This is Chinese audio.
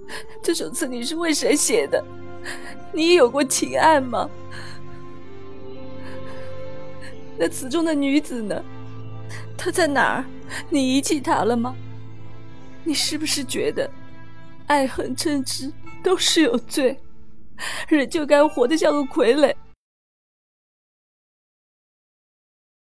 这首词，你是为谁写的？你有过情爱吗？那词中的女子呢？她在哪儿？你遗弃她了吗？你是不是觉得爱恨嗔痴都是有罪，人就该活得像个傀儡。